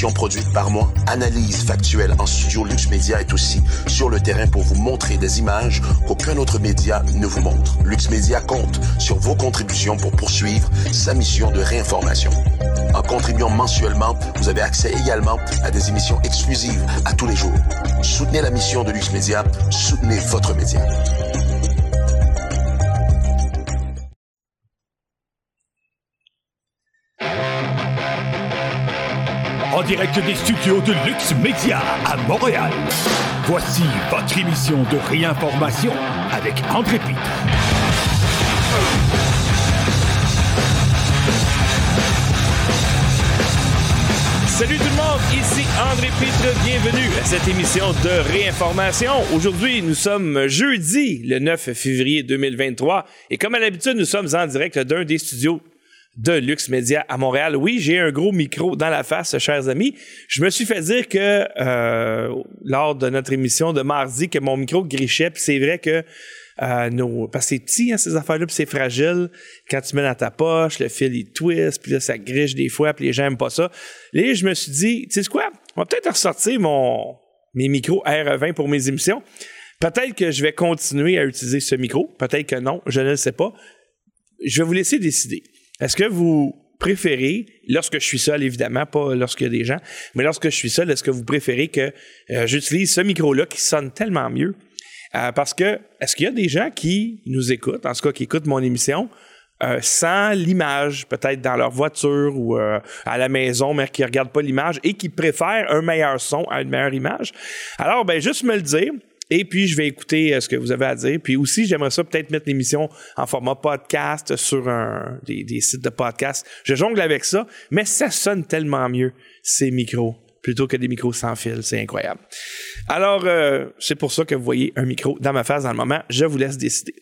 60 émissions produites par mois. Analyse factuelle en studio. Lux Média est aussi sur le terrain pour vous montrer des images qu'aucun autre média ne vous montre. Lux Média compte sur vos contributions pour poursuivre sa mission de réinformation. En contribuant mensuellement, vous avez accès également à des émissions exclusives à tous les jours. Soutenez la mission de Lux Média, soutenez votre média. Direct des studios de Lux Media à Montréal. Voici votre émission de réinformation avec André Pitre. Salut tout le monde, ici André Pitre, bienvenue à cette émission de réinformation. Aujourd'hui, nous sommes jeudi, le 9 février 2023, et comme à l'habitude, nous sommes en direct d'un des studios de Lux Media à Montréal. Oui, j'ai un gros micro dans la face, chers amis. Je me suis fait dire que euh, lors de notre émission de mardi que mon micro grichait, puis c'est vrai que euh, nos, parce que c'est petit, hein, ces affaires-là, puis c'est fragile. Quand tu mets dans ta poche, le fil, il twist, puis là, ça griche des fois, puis les gens n'aiment pas ça. Là, je me suis dit, tu sais quoi, on va peut-être ressortir mon, mes micros R20 pour mes émissions. Peut-être que je vais continuer à utiliser ce micro, peut-être que non, je ne le sais pas. Je vais vous laisser décider. Est-ce que vous préférez, lorsque je suis seul, évidemment, pas lorsqu'il y a des gens, mais lorsque je suis seul, est-ce que vous préférez que euh, j'utilise ce micro-là qui sonne tellement mieux? Euh, parce que, est-ce qu'il y a des gens qui nous écoutent, en tout cas qui écoutent mon émission, euh, sans l'image, peut-être dans leur voiture ou à la maison, mais qui ne regardent pas l'image et qui préfèrent un meilleur son à une meilleure image? Alors, ben, juste me le dire. Et puis, je vais écouter euh, ce que vous avez à dire. Puis aussi, j'aimerais ça peut-être mettre l'émission en format podcast sur un, des, sites de podcast. Je jongle avec ça, mais ça sonne tellement mieux, ces micros, plutôt que des micros sans fil. C'est incroyable. Alors, euh, c'est pour ça que vous voyez un micro dans ma face dans le moment. Je vous laisse décider.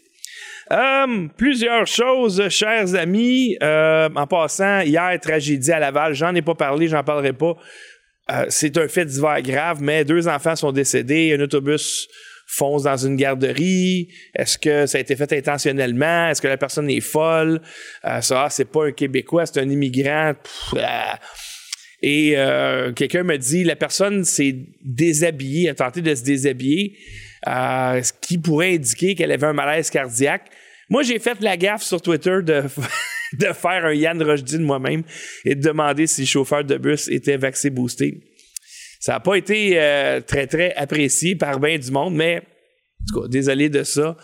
Euh, plusieurs choses, chers amis. en passant, hier, tragédie à Laval, j'en ai pas parlé, j'en parlerai pas. Euh, c'est un fait divers grave, mais deux enfants sont décédés, un autobus fonce dans une garderie. Est-ce que ça a été fait intentionnellement? Est-ce que la personne est folle? Euh, ça, ah, c'est pas un Québécois, c'est un immigrant. Ah. Et euh, quelqu'un me dit, la personne s'est déshabillée, a tenté de se déshabiller, ce qui pourrait indiquer qu'elle avait un malaise cardiaque. Moi, j'ai fait la gaffe sur Twitter de de faire un Yann Rojdi de moi-même et de demander si le chauffeur de bus était vacciné boosté. Ça n'a pas été euh, très, très apprécié par bien du monde, mais en tout cas, désolé de ça.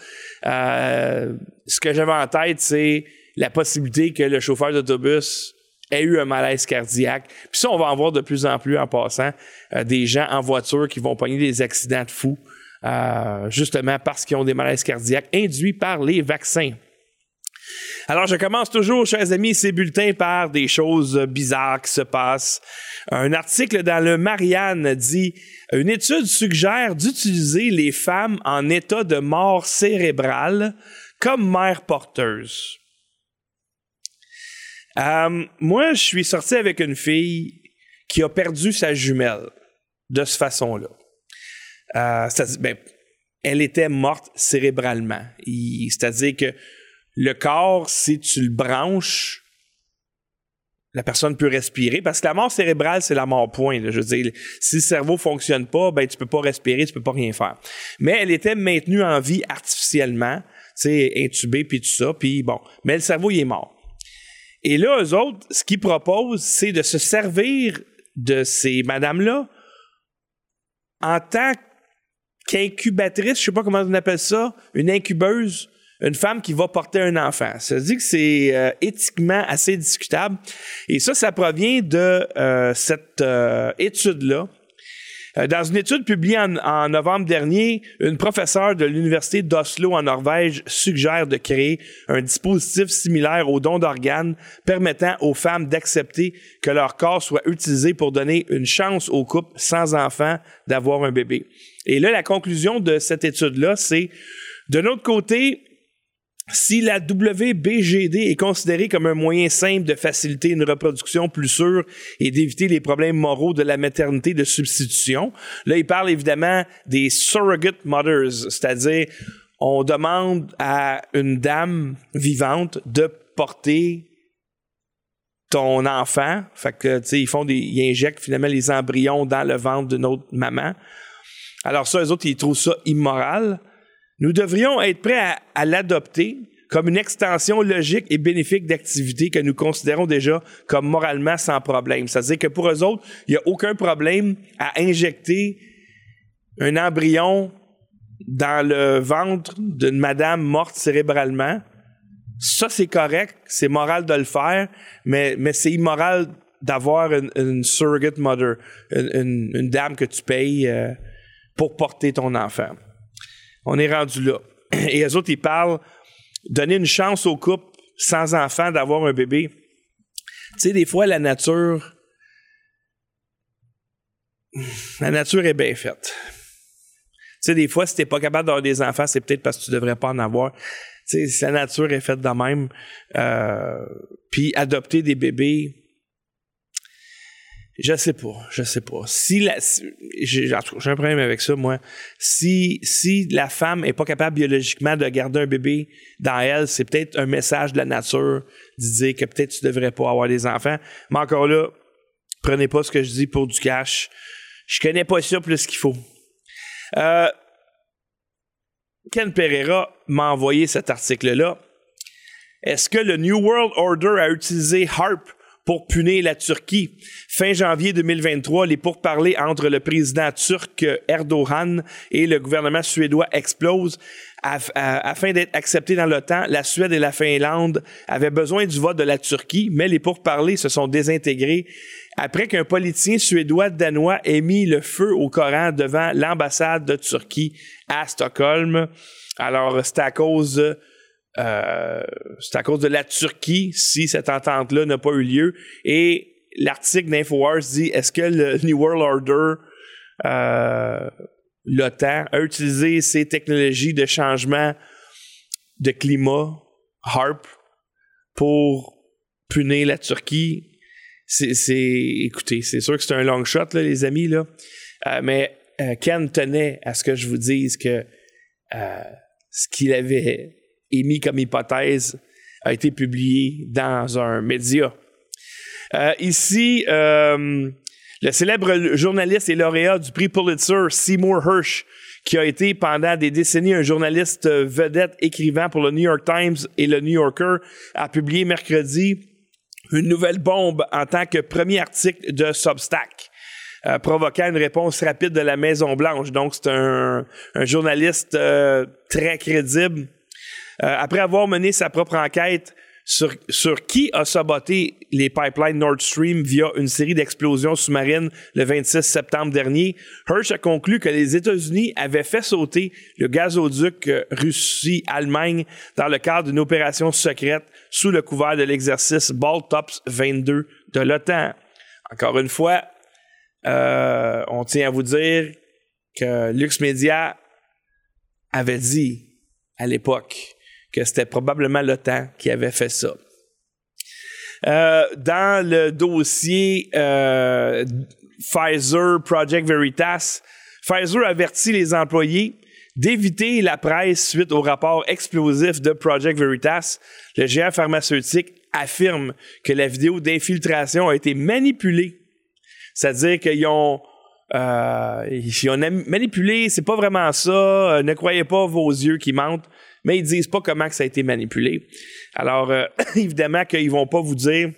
Euh, ce que j'avais en tête, c'est la possibilité que le chauffeur d'autobus ait eu un malaise cardiaque. Puis ça, on va en voir de plus en plus en passant euh, des gens en voiture qui vont pogner des accidents de fous, justement parce qu'ils ont des malaises cardiaques induits par les vaccins. Alors, je commence toujours, chers amis, ces bulletins par des choses bizarres qui se passent. Un article dans le Marianne dit Une étude suggère d'utiliser les femmes en état de mort cérébrale comme mères porteuses. Euh, moi, je suis sorti avec une fille qui a perdu sa jumelle de cette façon-là. Euh, ben, elle était morte cérébralement. C'est-à-dire que le corps, si tu le branches, la personne peut respirer parce que la mort cérébrale, c'est la mort point. Je veux dire, si le cerveau fonctionne pas, ben tu peux pas respirer, tu peux pas rien faire. Mais elle était maintenue en vie artificiellement, tu sais, intubée puis tout ça, puis bon, mais le cerveau il est mort. Et là, eux autres, ce qu'ils proposent, c'est de se servir de ces madames-là en tant qu'incubatrice, je sais pas comment on appelle ça, une incubeuse une femme qui va porter un enfant. Ça dit que c'est euh, éthiquement assez discutable. Et ça, ça provient de euh, cette euh, étude-là. Dans une étude publiée en, novembre dernier, une professeure de l'Université d'Oslo en Norvège suggère de créer un dispositif similaire au don d'organes permettant aux femmes d'accepter que leur corps soit utilisé pour donner une chance aux couples sans enfants d'avoir un bébé. Et là, la conclusion de cette étude-là, c'est de notre côté, si la WBGD est considérée comme un moyen simple de faciliter une reproduction plus sûre et d'éviter les problèmes moraux de la maternité de substitution, là, il parle évidemment des surrogate mothers, c'est-à-dire on demande à une dame vivante de porter ton enfant. Fait que, tu sais, ils font des, ils injectent finalement les embryons dans le ventre d'une autre maman. Alors ça, eux autres, ils trouvent ça immoral. Nous devrions être prêts à, l'adopter comme une extension logique et bénéfique d'activités que nous considérons déjà comme moralement sans problème. C'est-à-dire que pour eux autres, il n'y a aucun problème à injecter un embryon dans le ventre d'une madame morte cérébralement. Ça, c'est correct, c'est moral de le faire, mais, c'est immoral d'avoir une, surrogate mother, une, une, dame que tu payes euh, pour porter ton enfant. On est rendu là. Et les autres, ils parlent donner une chance au couple sans enfant d'avoir un bébé. Tu sais, des fois, la nature, la nature est bien faite. Tu sais, des fois, si t'es pas capable d'avoir des enfants, c'est peut-être parce que tu devrais pas en avoir. Tu sais, la nature est faite de même. Euh, puis adopter des bébés, je sais pas, je sais pas. Si la, j'ai, un problème avec ça, moi. Si, si la femme est pas capable biologiquement de garder un bébé dans elle, c'est peut-être un message de la nature de dire que peut-être tu devrais pas avoir des enfants. Mais encore là, prenez pas ce que je dis pour du cash. Je connais pas ça plus qu'il faut. Euh, Ken Pereira m'a envoyé cet article-là. Est-ce que le New World Order a utilisé HARP pour punir la Turquie. Fin janvier 2023, les pourparlers entre le président turc Erdogan et le gouvernement suédois explosent. Afin d'être acceptés dans l'OTAN, la Suède et la Finlande avaient besoin du vote de la Turquie, mais les pourparlers se sont désintégrés après qu'un politicien suédois danois ait mis le feu au Coran devant l'ambassade de Turquie à Stockholm. Alors, c'est à cause euh, c'est à cause de la Turquie si cette entente-là n'a pas eu lieu. Et l'article d'InfoWars dit est-ce que le New World Order, euh, l'OTAN, a utilisé ces technologies de changement de climat, HARP, pour punir la Turquie? C'est, écoutez, c'est sûr que c'est un long shot, là, les amis, là. Euh, mais Ken tenait à ce que je vous dise que ce qu'il avait émis comme hypothèse a été publié dans un média. Euh, ici, euh, le célèbre journaliste et lauréat du prix Pulitzer, Seymour Hersh, qui a été pendant des décennies un journaliste vedette écrivant pour le New York Times et le New Yorker, a publié mercredi une nouvelle bombe en tant que premier article de Substack. Euh, provoquant une réponse rapide de la Maison Blanche. Donc, c'est un, journaliste très crédible après avoir mené sa propre enquête sur, sur qui a saboté les pipelines Nord Stream via une série d'explosions sous-marines le 26 septembre dernier, Hirsch a conclu que les États-Unis avaient fait sauter le gazoduc euh, Russie-Allemagne dans le cadre d'une opération secrète sous le couvert de l'exercice Baltops 22 de l'OTAN. Encore une fois, euh, on tient à vous dire que Lux Media avait dit à l'époque que c'était probablement l'OTAN qui avait fait ça. Euh, dans le dossier euh, Pfizer Project Veritas, Pfizer avertit les employés d'éviter la presse suite au rapport explosif de Project Veritas. Le géant pharmaceutique affirme que la vidéo d'infiltration a été manipulée. C'est-à-dire qu'ils ont, euh, ils ont manipulé, c'est pas vraiment ça, ne croyez pas vos yeux qui mentent mais ils disent pas comment que ça a été manipulé. Alors, euh, évidemment qu'ils vont pas vous dire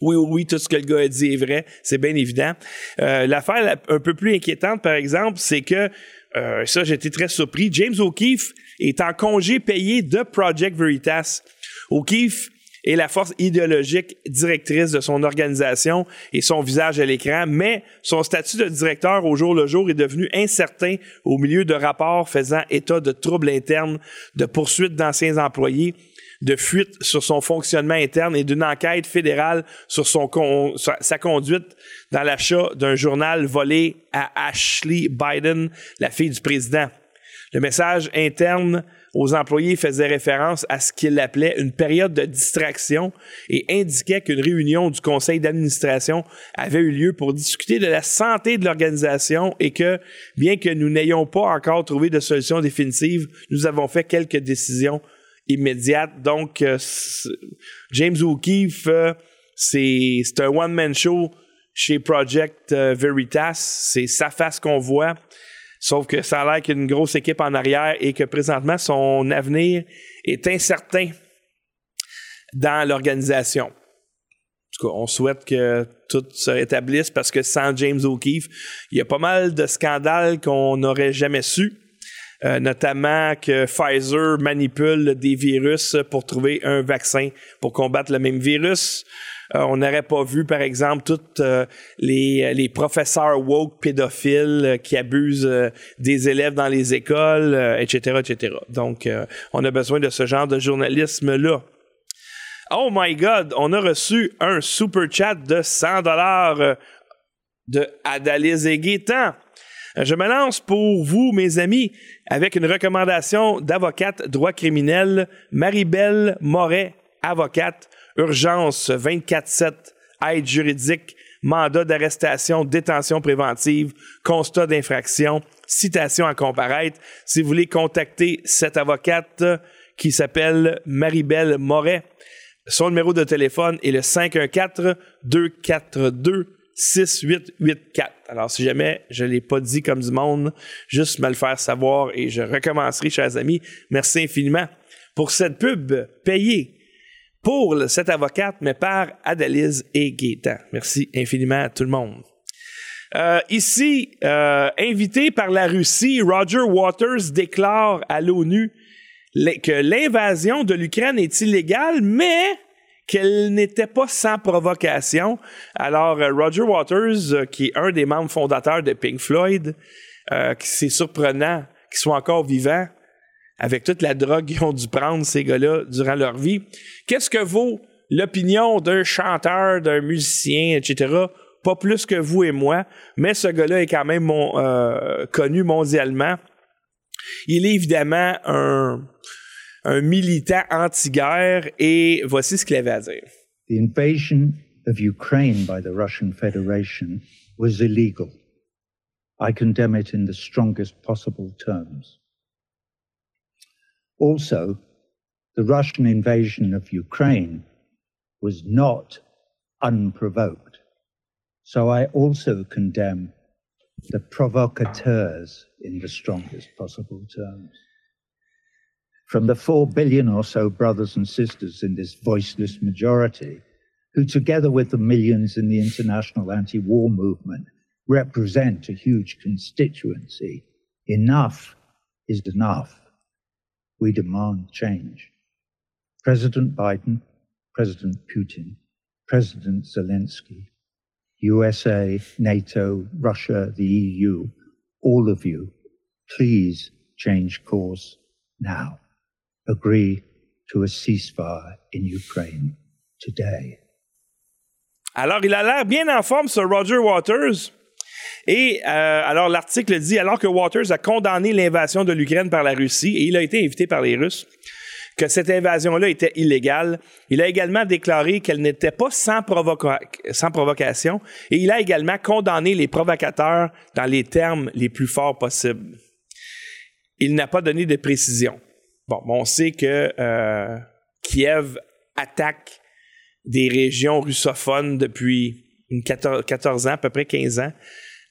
oui, oui, oui, tout ce que le gars a dit est vrai, c'est bien évident. Euh, l'affaire un peu plus inquiétante, par exemple, c'est que, euh, ça, j'étais très surpris, James O'Keefe est en congé payé de Project Veritas. O'Keefe et la force idéologique directrice de son organisation et son visage à l'écran, mais son statut de directeur au jour le jour est devenu incertain au milieu de rapports faisant état de troubles internes, de poursuites d'anciens employés, de fuites sur son fonctionnement interne et d'une enquête fédérale sur son sa conduite dans l'achat d'un journal volé à Ashley Biden, la fille du président. Le message interne aux employés faisait référence à ce qu'il appelait une période de distraction et indiquait qu'une réunion du conseil d'administration avait eu lieu pour discuter de la santé de l'organisation et que, bien que nous n'ayons pas encore trouvé de solution définitive, nous avons fait quelques décisions immédiates. Donc, euh, James O'Keefe, euh, c'est un one-man show chez Project euh, Veritas. C'est sa face qu'on voit. Sauf que ça a l'air qu'il y a une grosse équipe en arrière et que présentement, son avenir est incertain dans l'organisation. En tout cas, on souhaite que tout se rétablisse parce que sans James O'Keefe, il y a pas mal de scandales qu'on n'aurait jamais su. Euh, notamment que Pfizer manipule des virus pour trouver un vaccin pour combattre le même virus. Euh, on n'aurait pas vu, par exemple, tous euh, les, les, professeurs woke pédophiles euh, qui abusent des élèves dans les écoles, etc., etc. Donc, on a besoin de ce genre de journalisme-là. Oh my God, on a reçu un super chat de 100 dollars de Adalise et Je me lance pour vous, mes amis, avec une recommandation d'avocate droit criminel, Marie-Belle Moret, avocate urgence 24-7, aide juridique, mandat d'arrestation, détention préventive, constat d'infraction, citation à comparaître. Si vous voulez contacter cette avocate qui s'appelle Maribel Moret, son numéro de téléphone est le 514-242-6884. Alors, si jamais je ne l'ai pas dit comme du monde, juste me le faire savoir et je recommencerai, chers amis. Merci infiniment pour cette pub payée pour cette avocate, mais par Adalise et Gaétan. Merci infiniment à tout le monde. Euh, ici, euh, invité par la Russie, Roger Waters déclare à l'ONU que l'invasion de l'Ukraine est illégale, mais qu'elle n'était pas sans provocation. Alors, euh, Roger Waters, qui est un des membres fondateurs de Pink Floyd, c'est surprenant qu'il soit encore vivant, avec toute la drogue qu'ils ont dû prendre, ces gars-là, durant leur vie. Qu'est-ce que vaut l'opinion d'un chanteur, d'un musicien, etc.? Pas plus que vous et moi, mais ce gars-là est quand même euh, connu mondialement. Il est évidemment un, un militant anti-guerre et voici ce qu'il avait à dire. The invasion of Ukraine by the Russian Federation was illegal. I condemn it in the strongest possible terms. Also, the Russian invasion of Ukraine was not unprovoked. So I also condemn the provocateurs in the strongest possible terms. From the four billion or so brothers and sisters in this voiceless majority, who, together with the millions in the international anti war movement, represent a huge constituency, enough is enough we demand change. President Biden, President Putin, President Zelensky, USA, NATO, Russia, the EU, all of you, please change course now. Agree to a ceasefire in Ukraine today. Alors, il a l'air bien en forme, ce Roger Waters. Et euh, alors l'article dit alors que Waters a condamné l'invasion de l'Ukraine par la Russie et il a été invité par les Russes que cette invasion-là était illégale. Il a également déclaré qu'elle n'était pas sans, provocation et il a également condamné les provocateurs dans les termes les plus forts possibles. Il n'a pas donné de précision. Bon, on sait que euh, Kiev attaque des régions russophones depuis 14, 14 ans, à peu près 15 ans.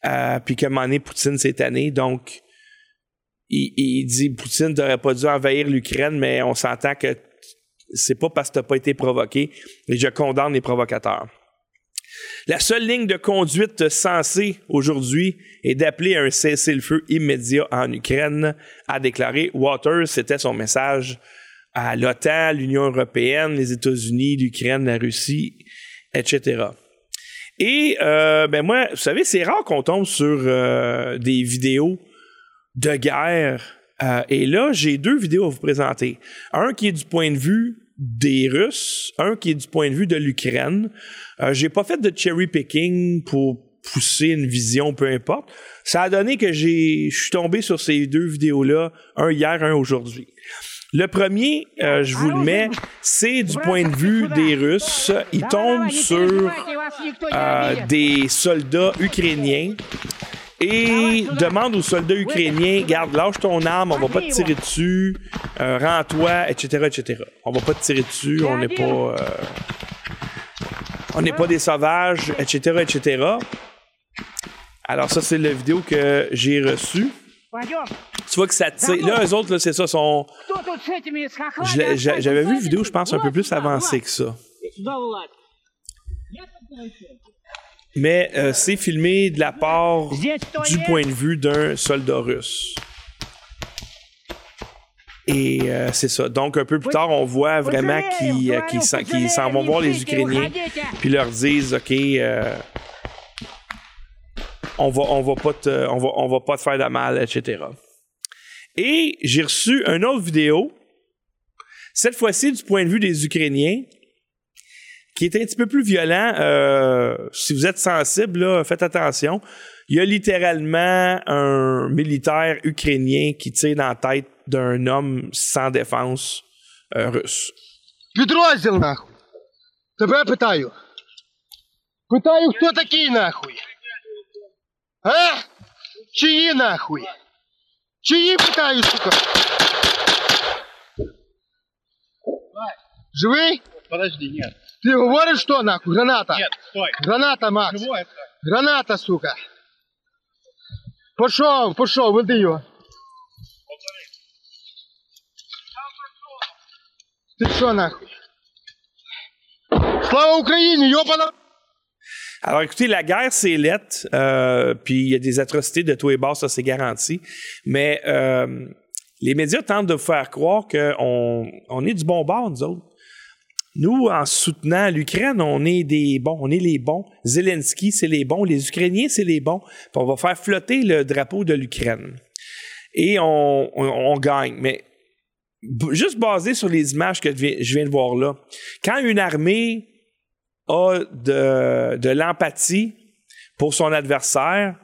Euh, puis que donné, Poutine cette année. Donc, il, il dit Poutine n'aurait pas dû envahir l'Ukraine, mais on s'entend que c'est pas parce que tu n'as pas été provoqué. Et je condamne les provocateurs. La seule ligne de conduite censée aujourd'hui est d'appeler à un cessez-le-feu immédiat en Ukraine, a déclaré Waters. C'était son message à l'OTAN, l'Union européenne, les États-Unis, l'Ukraine, la Russie, etc. Et euh, ben moi, vous savez, c'est rare qu'on tombe sur euh, des vidéos de guerre. Euh, et là, j'ai deux vidéos à vous présenter. Un qui est du point de vue des Russes, un qui est du point de vue de l'Ukraine. j'ai pas fait de cherry picking pour pousser une vision, peu importe. Ça a donné que j'ai, je suis tombé sur ces deux vidéos-là, un hier, un aujourd'hui. Le premier, euh, je vous le mets, c'est du point de vue des Russes. Ils tombent sur euh, des soldats ukrainiens et demande aux soldats ukrainiens garde, lâche ton arme, on va pas te tirer dessus, euh, rends-toi, etc., etc. On va pas te tirer dessus, on n'est pas. On n'est pas des sauvages, etc., etc. Alors, ça, c'est la vidéo que j'ai reçue. Tu vois que ça tire. Là, eux autres, là, c'est ça, sont. J'avais vu une vidéo, je pense, un peu plus avancée que ça. Mais euh, c'est filmé de la part du point de vue d'un soldat russe. Et euh, c'est ça. Donc, un peu plus tard, on voit vraiment qu'ils euh, s'en vont voir les Ukrainiens, puis leur disent OK, on va, on va pas te, on va, on va pas te faire de mal, etc. Et j'ai reçu une autre vidéo, cette fois-ci du point de vue des Ukrainiens, qui est un petit peu plus violent. Euh, si vous êtes sensible, là, faites attention. Il y a littéralement un militaire ukrainien qui tire dans la tête d'un homme sans défense euh, russe. Підрозділ нахуй. Тебе питаю. Питаю, хто такий нахуй? А? Чиї нахуй? Чиї питаю, сука? Живий? Подожди, нет. Ты говоришь, что нахуй? Граната. Нет, стой. Граната, Макс. Живой это? Граната, сука. Пошел, пошел, веди його. Ти що нахуй? Слава Україні, йобана! Alors écoutez, la guerre, c'est lettre, euh, puis il y a des atrocités de tous les bords, ça c'est garanti. Mais euh, les médias tentent de vous faire croire qu'on on est du bon bord, nous autres. Nous, en soutenant l'Ukraine, on est des bons, on est les bons. Zelensky, c'est les bons. Les Ukrainiens, c'est les bons. Puis on va faire flotter le drapeau de l'Ukraine. Et on, on, gagne. Mais juste basé sur les images que je viens de voir là, quand une armée a de, l'empathie pour son adversaire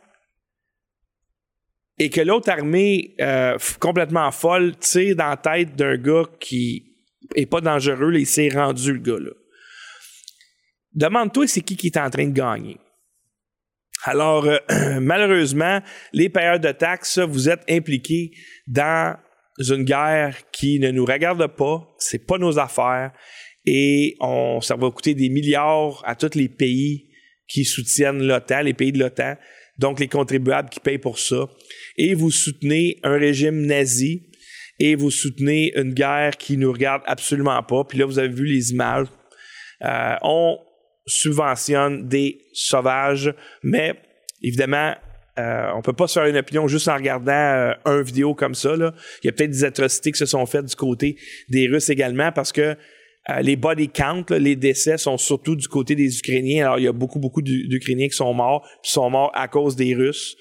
et que l'autre armée euh, complètement folle tire dans la tête d'un gars qui est pas dangereux, là, il s'est rendu le gars là. Demande-toi c'est qui qui est en train de gagner. Alors, euh, malheureusement, les payeurs de taxes, vous êtes impliqués dans une guerre qui ne nous regarde pas, c'est pas nos affaires, et on, ça va coûter des milliards à tous les pays qui soutiennent l'OTAN, les pays de l'OTAN, donc les contribuables qui payent pour ça. Et vous soutenez un régime nazi et vous soutenez une guerre qui nous regarde absolument pas. Puis là, vous avez vu les images. Euh, on subventionne des sauvages, mais évidemment, euh, on peut pas se faire une opinion juste en regardant euh, un vidéo comme ça. Là. Il y a peut-être des atrocités qui se sont faites du côté des Russes également parce que euh, les body count, là, les décès sont surtout du côté des Ukrainiens. Alors, il y a beaucoup, beaucoup d'U- d'Ukrainiens qui sont morts, puis sont morts à cause des Russes.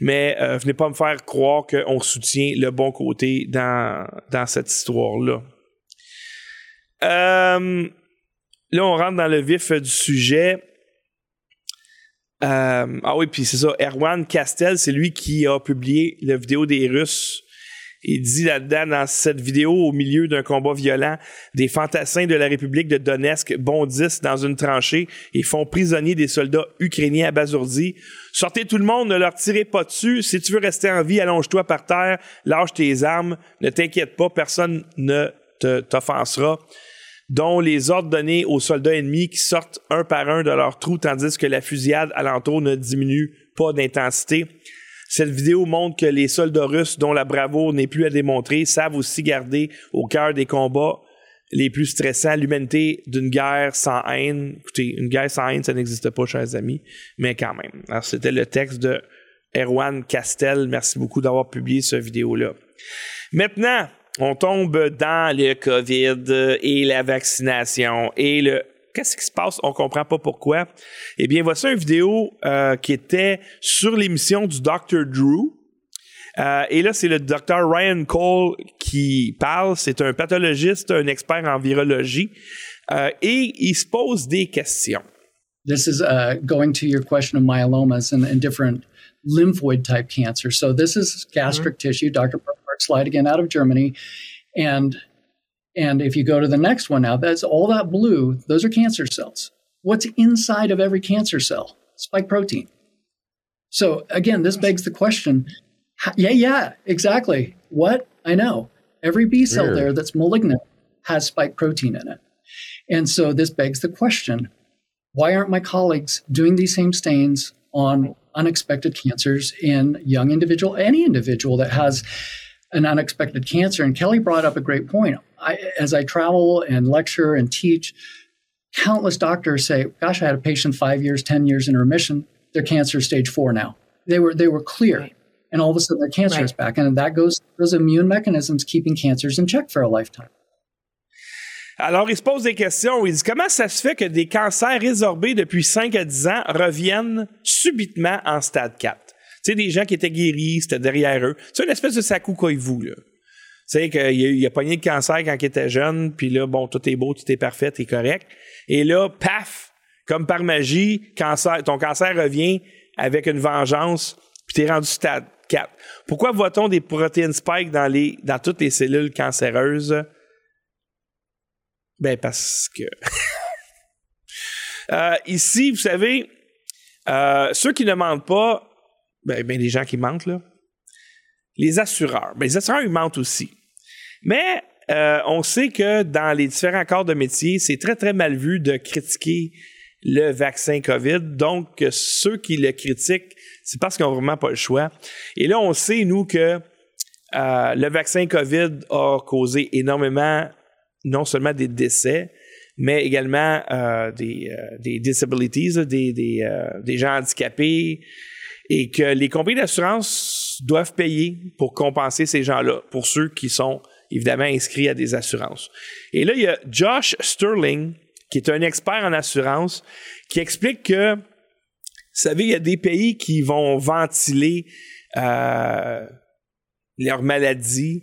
Mais euh, venez pas me faire croire qu'on soutient le bon côté dans, dans cette histoire-là. Euh, là, on rentre dans le vif du sujet. Euh, ah oui, puis c'est ça. Erwan Castel, c'est lui qui a publié la vidéo des Russes. Il dit là-dedans, dans cette vidéo, au milieu d'un combat violent, des fantassins de la République de Donetsk bondissent dans une tranchée et font prisonnier des soldats ukrainiens abasourdis. Sortez tout le monde, ne leur tirez pas dessus. Si tu veux rester en vie, allonge-toi par terre, lâche tes armes. Ne t'inquiète pas, personne ne t'offensera dont les ordres donnés aux soldats ennemis qui sortent un par un de leur trou tandis que la fusillade alentour ne diminue pas d'intensité. Cette vidéo montre que les soldats russes, dont la bravoure n'est plus à démontrer, savent aussi garder au cœur des combats les plus stressants l'humanité d'une guerre sans haine. Écoutez, une guerre sans haine, ça n'existe pas, chers amis, mais quand même. Alors, c'était le texte de Erwan Castel. Merci beaucoup d'avoir publié cette vidéo-là. Maintenant, on tombe dans le COVID et la vaccination et le Qu'est-ce qui se passe? On comprend pas pourquoi. Eh bien, voici une vidéo euh, qui était sur l'émission du Dr. Drew. Euh, et là, c'est le Dr. Ryan Cole qui parle. C'est un pathologiste, un expert en virologie. Euh, et il se pose des questions. This is uh, going to your question of myelomas and, and different lymphoid type cancer. So this is gastric mm-hmm. tissue. Dr. Burkhardt slide again out of Germany, and and if you go to the next one now, that's all that blue. Those are cancer cells. What's inside of every cancer cell? Spike protein. So again, this begs the question. Yeah, yeah, exactly. What I know, every B cell Weird. there that's malignant has spike protein in it, and so this begs the question: Why aren't my colleagues doing these same stains on unexpected cancers in young individual, any individual that has an unexpected cancer. And Kelly brought up a great point. I, as I travel and lecture and teach, countless doctors say, "Gosh, I had a patient five years, ten years in remission. Their cancer is stage four now. They were they were clear, right. and all of a sudden their cancer right. is back, and that goes those immune mechanisms keeping cancers in check for a lifetime." Alors, il se pose des questions. Il dit comment ça se fait que des cancers résorbés depuis 5 à 10 ans reviennent subitement en stade 4? Tu sais, des gens qui étaient guéris, c'était derrière eux. C'est une espèce de Saku vous là. Sais, qu'il a, il a pogné de cancer quand il était jeune, puis là, bon, tout est beau, tout est parfait, est correct. Et là, paf, comme par magie, cancer, ton cancer revient avec une vengeance, puis t'es rendu stade 4. Pourquoi voit-on des protéines spike dans, les, dans toutes les cellules cancéreuses? Ben, parce que. Euh, ici, vous savez, euh, ceux qui ne mentent pas, ben, ben, les gens qui mentent, là, les assureurs. Ben, les assureurs, ils mentent aussi. Mais euh, on sait que dans les différents corps de métier, c'est très, très mal vu de critiquer le vaccin COVID. Donc, ceux qui le critiquent, c'est parce qu'ils n'ont vraiment pas le choix. Et là, on sait, nous, que le vaccin COVID a causé énormément non seulement des décès, mais également euh, des, euh, des disabilities, des, des, euh, des, gens handicapés, et que les compagnies d'assurance doivent payer pour compenser ces gens-là, pour ceux qui sont évidemment inscrits à des assurances. Et là, il y a Josh Sterling, qui est un expert en assurance, qui explique que, vous savez, il y a des pays qui vont ventiler euh, leurs maladies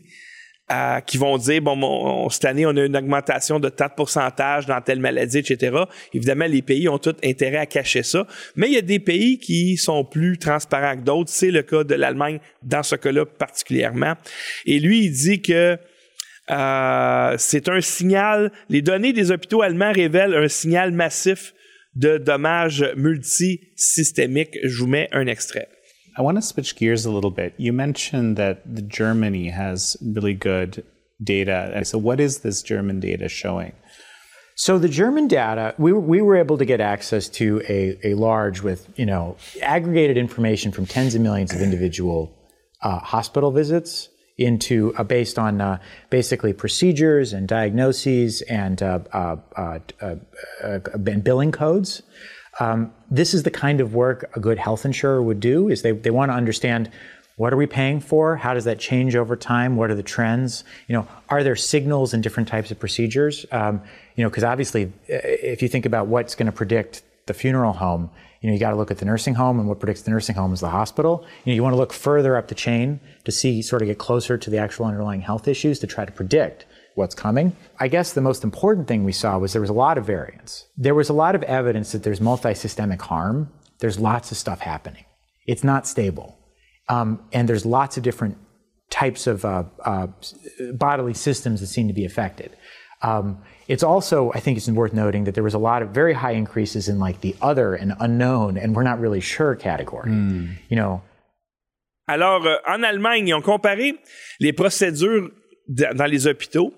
qui vont dire bon, cette année, on a une augmentation de tant de pourcentage dans telle maladie, etc. Évidemment, les pays ont tout intérêt à cacher ça. Mais il y a des pays qui sont plus transparents que d'autres. C'est le cas de l'Allemagne dans ce cas-là particulièrement. Et lui, il dit que euh, c'est un signal. Les données des hôpitaux allemands révèlent un signal massif de dommages multisystémiques. Je vous mets un extrait. I want to switch gears a little bit. You mentioned that Germany has really good data. And so, what is this German data showing? So the German data, we, we were able to get access to a, a large with, you know, aggregated information from tens of millions of individual uh, hospital visits into uh, based on uh, basically procedures and diagnoses and, uh, uh, uh, and billing codes. Um, this is the kind of work a good health insurer would do is they, they want to understand what are we paying for? How does that change over time? What are the trends? You know are there signals in different types of procedures? Um, you know because obviously if you think about what's going to predict the funeral home you know you got to look at the nursing home and what predicts the nursing home is the hospital you know you want to look further up the chain to see sort of get closer to the actual underlying health issues to try to predict what's coming. I guess the most important thing we saw was there was a lot of variance. There was a lot of evidence that there's multisystemic harm. There's lots of stuff happening. It's not stable. Um, and there's lots of different types of uh, uh, bodily systems that seem to be affected. Um, it's also, I think it's worth noting that there was a lot of very high increases in like the other and unknown and we're not really sure category. Mm. You know? Alors, euh, en Allemagne, ils ont comparé les procédures dans les hôpitaux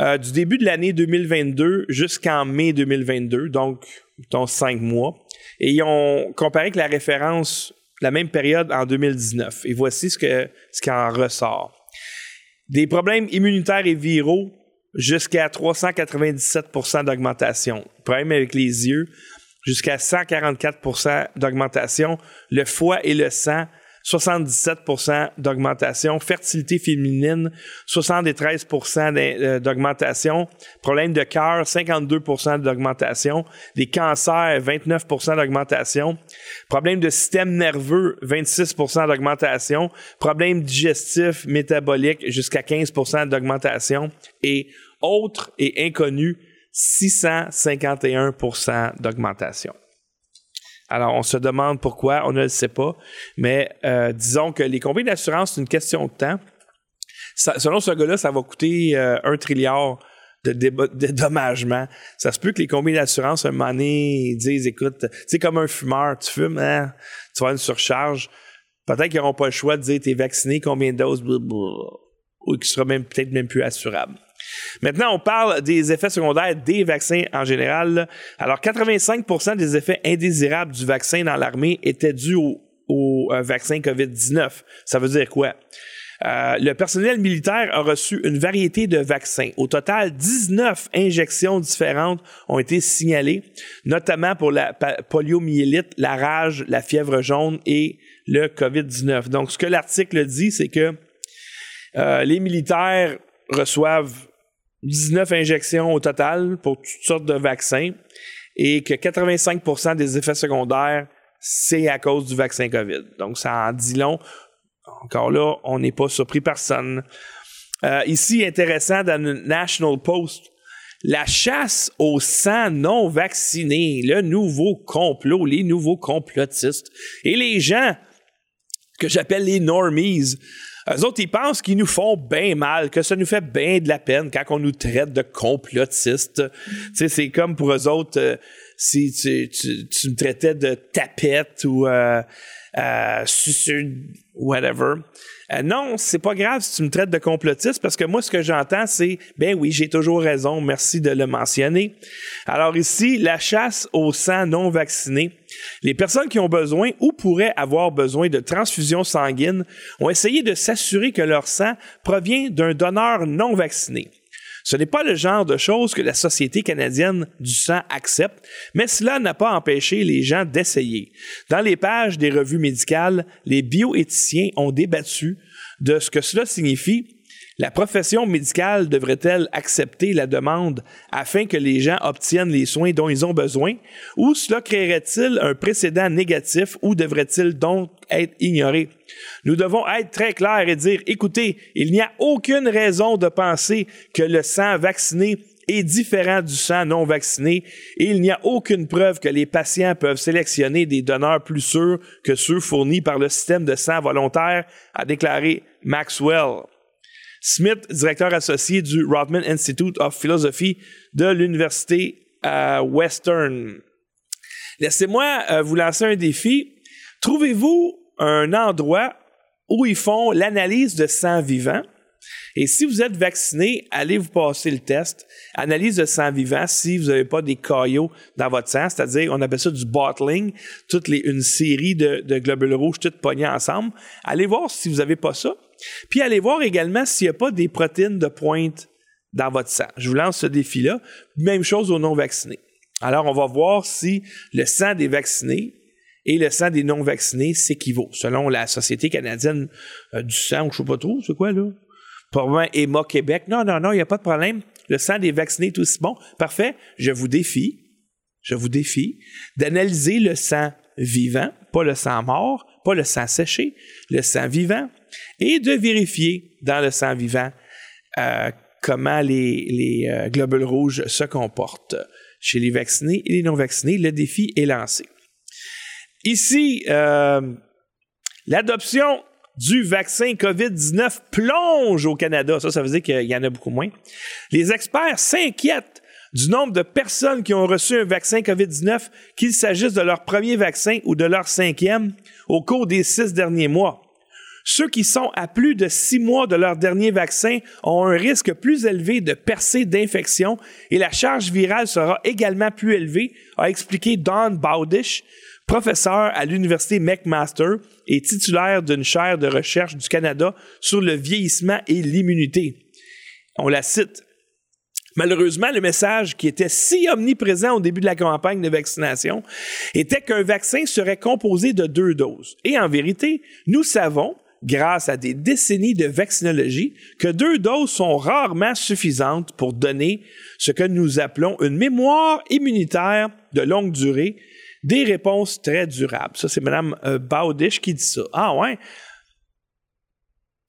euh, du début de l'année 2022 jusqu'en mai 2022, donc dans cinq mois. Et ils ont comparé avec la référence, la même période en 2019. Et voici ce, que, ce qui en ressort. Des problèmes immunitaires et viraux jusqu'à 397% d'augmentation. Problème avec les yeux jusqu'à 144% d'augmentation. Le foie et le sang 77% d'augmentation. Fertilité féminine, 73% euh, d'augmentation. Problème de cœur, 52% d'augmentation. Des cancers, 29% d'augmentation. Problème de système nerveux, 26% d'augmentation. Problème digestif, métabolique, jusqu'à 15% d'augmentation. Et autres et inconnus, 651% d'augmentation. Alors, on se demande pourquoi, on ne le sait pas. Mais euh, disons que les compagnies d'assurance, c'est une question de temps. Selon ce gars-là, ça va coûter euh, un trilliard de dédommagement. Ça se peut que les compagnies d'assurance, un moment donné, disent, écoute, c'est comme un fumeur, tu fumes, hein, tu vas une surcharge. Peut-être qu'ils n'auront pas le choix de dire, t'es vacciné, combien de doses, blablabla. ou qui sera même peut-être même plus assurable. Maintenant, on parle des effets secondaires des vaccins en général. Alors, 85% des effets indésirables du vaccin dans l'armée étaient dus au, euh, vaccin COVID-19. Ça veut dire quoi? Euh, le personnel militaire a reçu une variété de vaccins. Au total, 19 injections différentes ont été signalées, notamment pour la poliomyélite, la rage, la fièvre jaune et le COVID-19. Donc, ce que l'article dit, c'est que euh, les militaires reçoivent 19 injections au total pour toutes sortes de vaccins et que 85% des effets secondaires, c'est à cause du vaccin COVID. Donc, ça en dit long. Encore là, on n'est pas surpris personne. Euh, ici, intéressant dans le National Post, la chasse au sang non vacciné, le nouveau complot, les nouveaux complotistes et les gens que j'appelle les normies. Eux autres, ils pensent qu'ils nous font bien mal, que ça nous fait bien de la peine quand on nous traite de complotistes. Tu sais, c'est comme pour eux autres, euh, si tu, me traitais de tapette ou euh, euh, whatever. Euh, non, c'est pas grave si tu me traites de complotiste parce que moi, ce que j'entends, c'est ben oui, j'ai toujours raison, merci de le mentionner. Alors ici, la chasse au sang non vacciné. Les personnes qui ont besoin ou pourraient avoir besoin de transfusion sanguine ont essayé de s'assurer que leur sang provient d'un donneur non vacciné. Ce n'est pas le genre de choses que la Société canadienne du sang accepte, mais cela n'a pas empêché les gens d'essayer. Dans les pages des revues médicales, les bioéthiciens ont débattu de ce que cela signifie. La profession médicale devrait-elle accepter la demande afin que les gens obtiennent les soins dont ils ont besoin, ou cela créerait-il un précédent négatif ou devrait-il donc être ignoré? Nous devons être très clairs et dire, écoutez, il n'y a aucune raison de penser que le sang vacciné est différent du sang non vacciné et il n'y a aucune preuve que les patients peuvent sélectionner des donneurs plus sûrs que ceux fournis par le système de sang volontaire, a déclaré Maxwell. Smith, directeur associé du Rodman Institute of Philosophy de l'Université euh, Western. Laissez-moi euh, vous lancer un défi. Trouvez-vous un endroit où ils font l'analyse de sang vivant? Et si vous êtes vacciné, allez vous passer le test. Analyse de sang vivant si vous n'avez pas des caillots dans votre sang, c'est-à-dire, on appelle ça du bottling, toutes les, une série de, de globules rouges toutes pognées ensemble. Allez voir si vous n'avez pas ça. Puis allez voir également s'il n'y a pas des protéines de pointe dans votre sang. Je vous lance ce défi-là. Même chose aux non-vaccinés. Alors, on va voir si le sang des vaccinés et le sang des non-vaccinés s'équivaut, selon la Société canadienne euh, du sang, ou je ne sais pas trop, c'est quoi là? Probablement EMA Québec. Non, non, non, il n'y a pas de problème. Le sang des vaccinés est aussi bon. Parfait. Je vous défie, je vous défie d'analyser le sang vivant, pas le sang mort, pas le sang séché, le sang vivant, et de vérifier dans le sang vivant euh, comment les, euh, globules rouges se comportent chez les vaccinés et les non-vaccinés. Le défi est lancé. Ici, euh, l'adoption du vaccin COVID-19 plonge au Canada. Ça, ça veut dire qu'il y en a beaucoup moins. Les experts s'inquiètent du nombre de personnes qui ont reçu un vaccin COVID-19, qu'il s'agisse de leur premier vaccin ou de leur cinquième, au cours des six derniers mois. Ceux qui sont à plus de six mois de leur dernier vaccin ont un risque plus élevé de percée d'infection et la charge virale sera également plus élevée, a expliqué Don Bowdish, professeur à l'Université McMaster et titulaire d'une chaire de recherche du Canada sur le vieillissement et l'immunité. On la cite. Malheureusement, le message qui était si omniprésent au début de la campagne de vaccination était qu'un vaccin serait composé de deux doses. Et en vérité, nous savons, grâce à des décennies de vaccinologie, que deux doses sont rarement suffisantes pour donner ce que nous appelons une mémoire immunitaire de longue durée, des réponses très durables. Ça, c'est Mme euh, Bowdish qui dit ça. Ah ouais?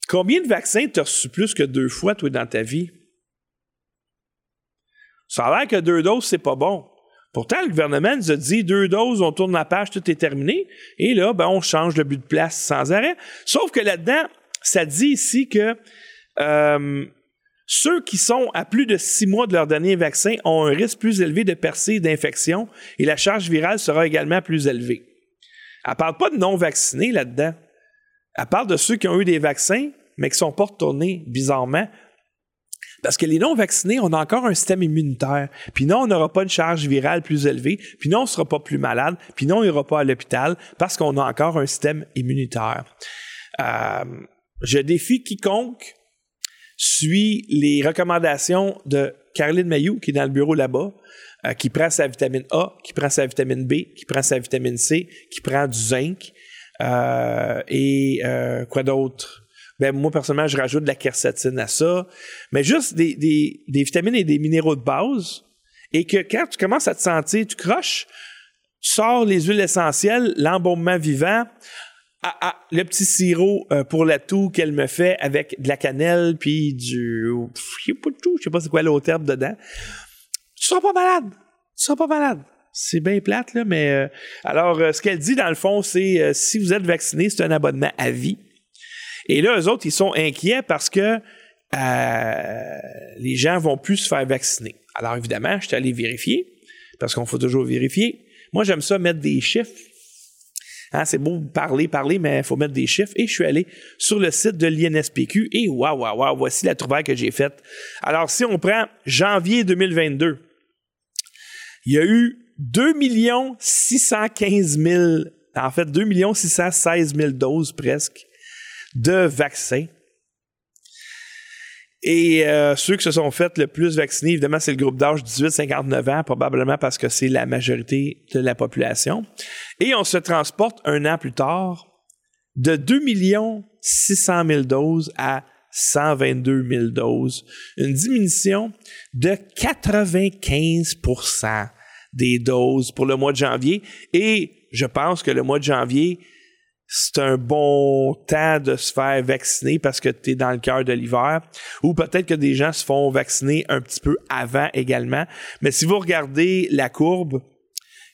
Combien de vaccins t'as reçu plus que deux fois, toi, dans ta vie? Ça a l'air que deux doses, c'est pas bon. Pourtant, le gouvernement nous a dit deux doses, on tourne la page, tout est terminé. Et là, ben, on change de but de place sans arrêt. Sauf que là-dedans, ça dit ici que euh, ceux qui sont à plus de six mois de leur dernier vaccin ont un risque plus élevé de percée d'infection et la charge virale sera également plus élevée. Elle parle pas de non-vaccinés là-dedans. Elle parle de ceux qui ont eu des vaccins, mais qui ne sont pas retournés bizarrement parce que les non-vaccinés, on a encore un système immunitaire. Puis non, on n'aura pas une charge virale plus élevée. Puis non, on ne sera pas plus malade. Puis non, on n'ira pas à l'hôpital parce qu'on a encore un système immunitaire. Euh, je défie quiconque suit les recommandations de Caroline Mayou, qui est dans le bureau là-bas, euh, qui prend sa vitamine A, qui prend sa vitamine B, qui prend sa vitamine C, qui prend du zinc. Euh, et quoi d'autre? Ben moi personnellement, je rajoute de la quercétine à ça. Mais juste des, des, des, vitamines et des minéraux de base. Et que quand tu commences à te sentir, tu croches, tu sors les huiles essentielles, l'embaumement vivant, ah, ah, le petit sirop euh, pour la toux qu'elle me fait avec de la cannelle puis du je sais pas tout, je sais pas c'est quoi l'autre herbe dedans. Tu seras pas malade. Tu seras pas malade. C'est bien plate là, mais euh, alors euh, ce qu'elle dit dans le fond, c'est si vous êtes vacciné, c'est un abonnement à vie. Et là, eux autres, ils sont inquiets parce que euh, les gens vont plus se faire vacciner. Alors évidemment, je suis allé vérifier, parce qu'on faut toujours vérifier. Moi, j'aime ça mettre des chiffres. Hein, c'est beau parler, parler, mais il faut mettre des chiffres. Et je suis allé sur le site de l'INSPQ et waouh, waouh, waouh, voici la trouvaille que j'ai faite. Alors, si on prend janvier 2022, il y a eu 2 615 000, en fait 2 616 000 doses presque de vaccins. Et euh, ceux qui se sont fait le plus vacciner, évidemment, c'est le groupe d'âge 18-59 ans, probablement parce que c'est la majorité de la population. Et on se transporte un an plus tard de 2 600 000 doses à 122 000 doses, une diminution de 95% des doses pour le mois de janvier. Et je pense que le mois de janvier, c'est un bon temps de se faire vacciner parce que tu es dans le cœur de l'hiver. Ou peut-être que des gens se font vacciner un petit peu avant également. Mais si vous regardez la courbe,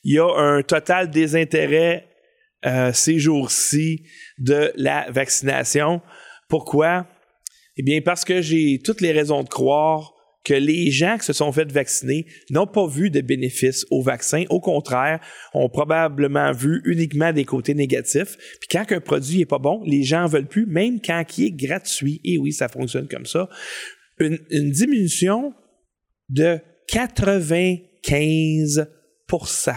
il y a un total désintérêt euh, ces jours-ci de la vaccination. Pourquoi? Eh bien, parce que j'ai toutes les raisons de croire que les gens qui se sont fait vacciner n'ont pas vu de bénéfices au vaccin. Au contraire, ont probablement vu uniquement des côtés négatifs. Puis quand un produit est pas bon, les gens en veulent plus, même quand il est gratuit. Et oui, ça fonctionne comme ça. Une, une diminution de 95%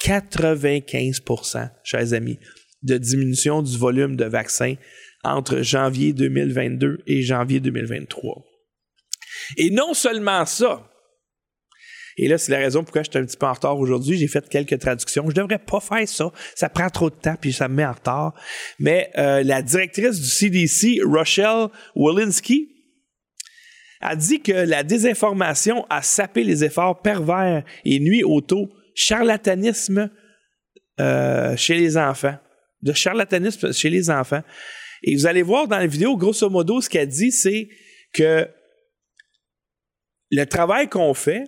95% chers amis, de diminution du volume de vaccins entre janvier 2022 et janvier 2023. Et non seulement ça, et là, c'est la raison pourquoi je suis un petit peu en retard aujourd'hui. J'ai fait quelques traductions. Je devrais pas faire ça. Ça prend trop de temps, puis ça me met en retard. Mais euh, la directrice du CDC, Rochelle Walensky, a dit que la désinformation a sapé les efforts pervers et nuit au taux charlatanisme euh, chez les enfants. De charlatanisme chez les enfants. Et vous allez voir dans la vidéo, grosso modo, ce qu'elle dit, c'est que le travail qu'on fait,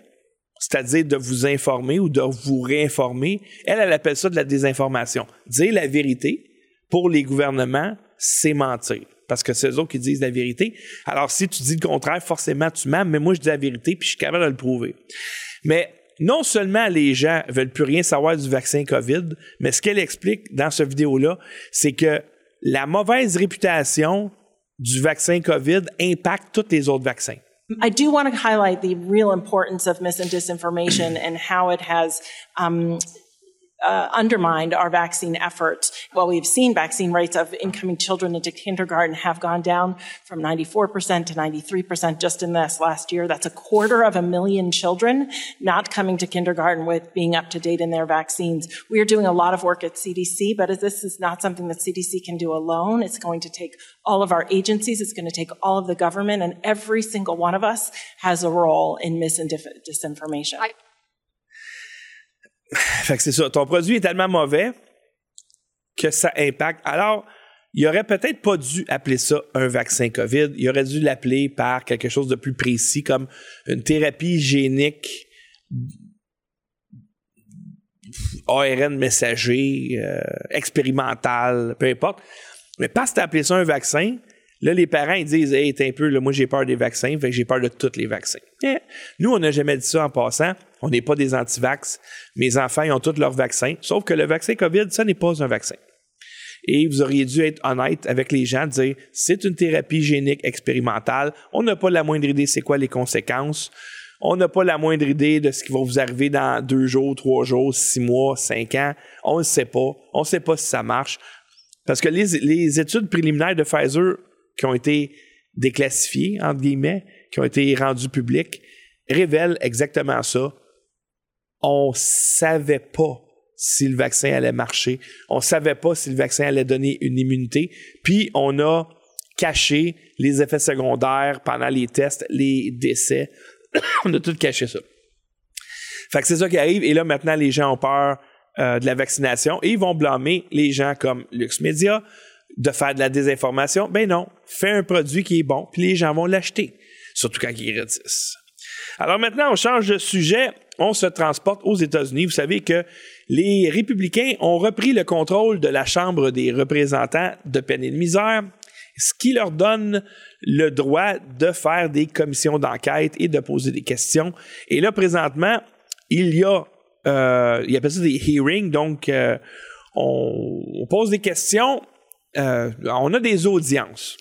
c'est-à-dire de vous informer ou de vous réinformer, elle, elle appelle ça de la désinformation. Dire la vérité pour les gouvernements, c'est mentir. Parce que c'est eux autres qui disent la vérité. Alors, si tu dis le contraire, forcément, tu mens, mais moi, je dis la vérité, puis je suis capable de le prouver. Mais non seulement les gens veulent plus rien savoir du vaccin COVID, mais ce qu'elle explique dans cette vidéo-là, c'est que la mauvaise réputation du vaccin COVID impacte tous les autres vaccins. I do want to highlight the real importance of mis and disinformation and how it has um, uh, undermined our vaccine efforts. While we've seen vaccine rates of incoming children into kindergarten have gone down from 94% to 93% just in this last year. That's a quarter of a million children not coming to kindergarten with being up to date in their vaccines. We are doing a lot of work at CDC, but this is not something that CDC can do alone. It's going to take all of our agencies. It's going to take all of the government and every single one of us has a role in mis and disinformation. I- fait que c'est ça. Ton produit est tellement mauvais que ça impacte. Alors, il aurait peut-être pas dû appeler ça un vaccin COVID. Il aurait dû l'appeler par quelque chose de plus précis, comme une thérapie génique ARN messager, euh, expérimental, peu importe. Mais parce que tu appelé ça un vaccin, là, les parents, ils disent Hey, t'es un peu, là, moi, j'ai peur des vaccins, fait que j'ai peur de tous les vaccins. Eh, Nous, on n'a jamais dit ça en passant. On n'est pas des anti-vax. Mes enfants, ils ont tous leurs vaccins. Sauf que le vaccin COVID, ça n'est pas un vaccin. Et vous auriez dû être honnête avec les gens, dire c'est une thérapie génique expérimentale. On n'a pas la moindre idée c'est quoi les conséquences. On n'a pas la moindre idée de ce qui va vous arriver dans deux jours, trois jours, six mois, cinq ans. On ne sait pas. On ne sait pas si ça marche. Parce que les, les études préliminaires de Pfizer qui ont été déclassifiées, entre guillemets, qui ont été rendues publiques, révèlent exactement ça. On savait pas si le vaccin allait marcher. On savait pas si le vaccin allait donner une immunité. Puis on a caché les effets secondaires pendant les tests, les décès. on a tout caché ça. Fait que c'est ça qui arrive. Et là, maintenant, les gens ont peur euh, de la vaccination et ils vont blâmer les gens comme Lux Media de faire de la désinformation. Ben non, fais un produit qui est bon, puis les gens vont l'acheter. Surtout quand ils rédissent. Alors maintenant, on change de sujet. On se transporte aux États-Unis. Vous savez que les républicains ont repris le contrôle de la Chambre des représentants de peine et de misère, ce qui leur donne le droit de faire des commissions d'enquête et de poser des questions. Et là, présentement, il y a, euh, il ça des hearings, donc euh, on, on, pose des questions, euh, on a des audiences.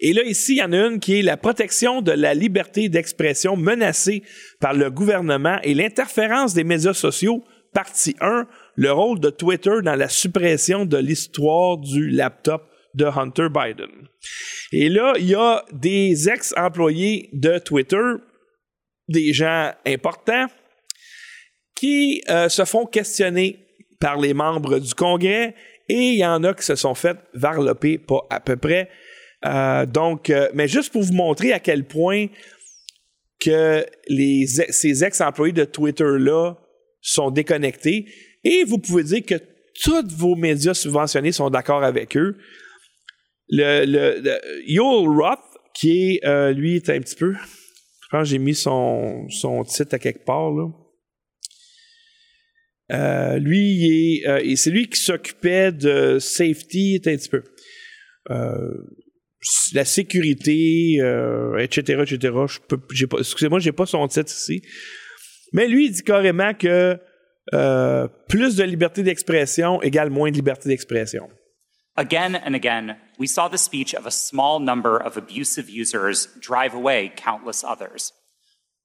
Et là, ici, il y en a une qui est la protection de la liberté d'expression menacée par le gouvernement et l'interférence des médias sociaux partie 1, le rôle de Twitter dans la suppression de l'histoire du laptop de Hunter Biden. Et là, il y a des ex-employés de Twitter, des gens importants, qui euh, se font questionner par les membres du Congrès et il y en a qui se sont fait varloper, pas à peu près. Euh, donc, euh, mais juste pour vous montrer à quel point que les, ces ex-employés de Twitter-là sont déconnectés et vous pouvez dire que tous vos médias subventionnés sont d'accord avec eux. Le, le, le Yoel Roth, qui est, euh, lui, est un petit peu. Je pense que j'ai mis son, son titre à quelque part, là. Euh, lui, euh, c'est lui qui s'occupait de safety, un petit peu. Euh, la sécurité, etc., etc. Je peux, j'ai pas, excusez-moi, j'ai pas son titre ici. Mais lui, il dit carrément que euh, plus de liberté d'expression égale moins de liberté d'expression. Again and again, we saw the speech of a small number of abusive users drive away countless others.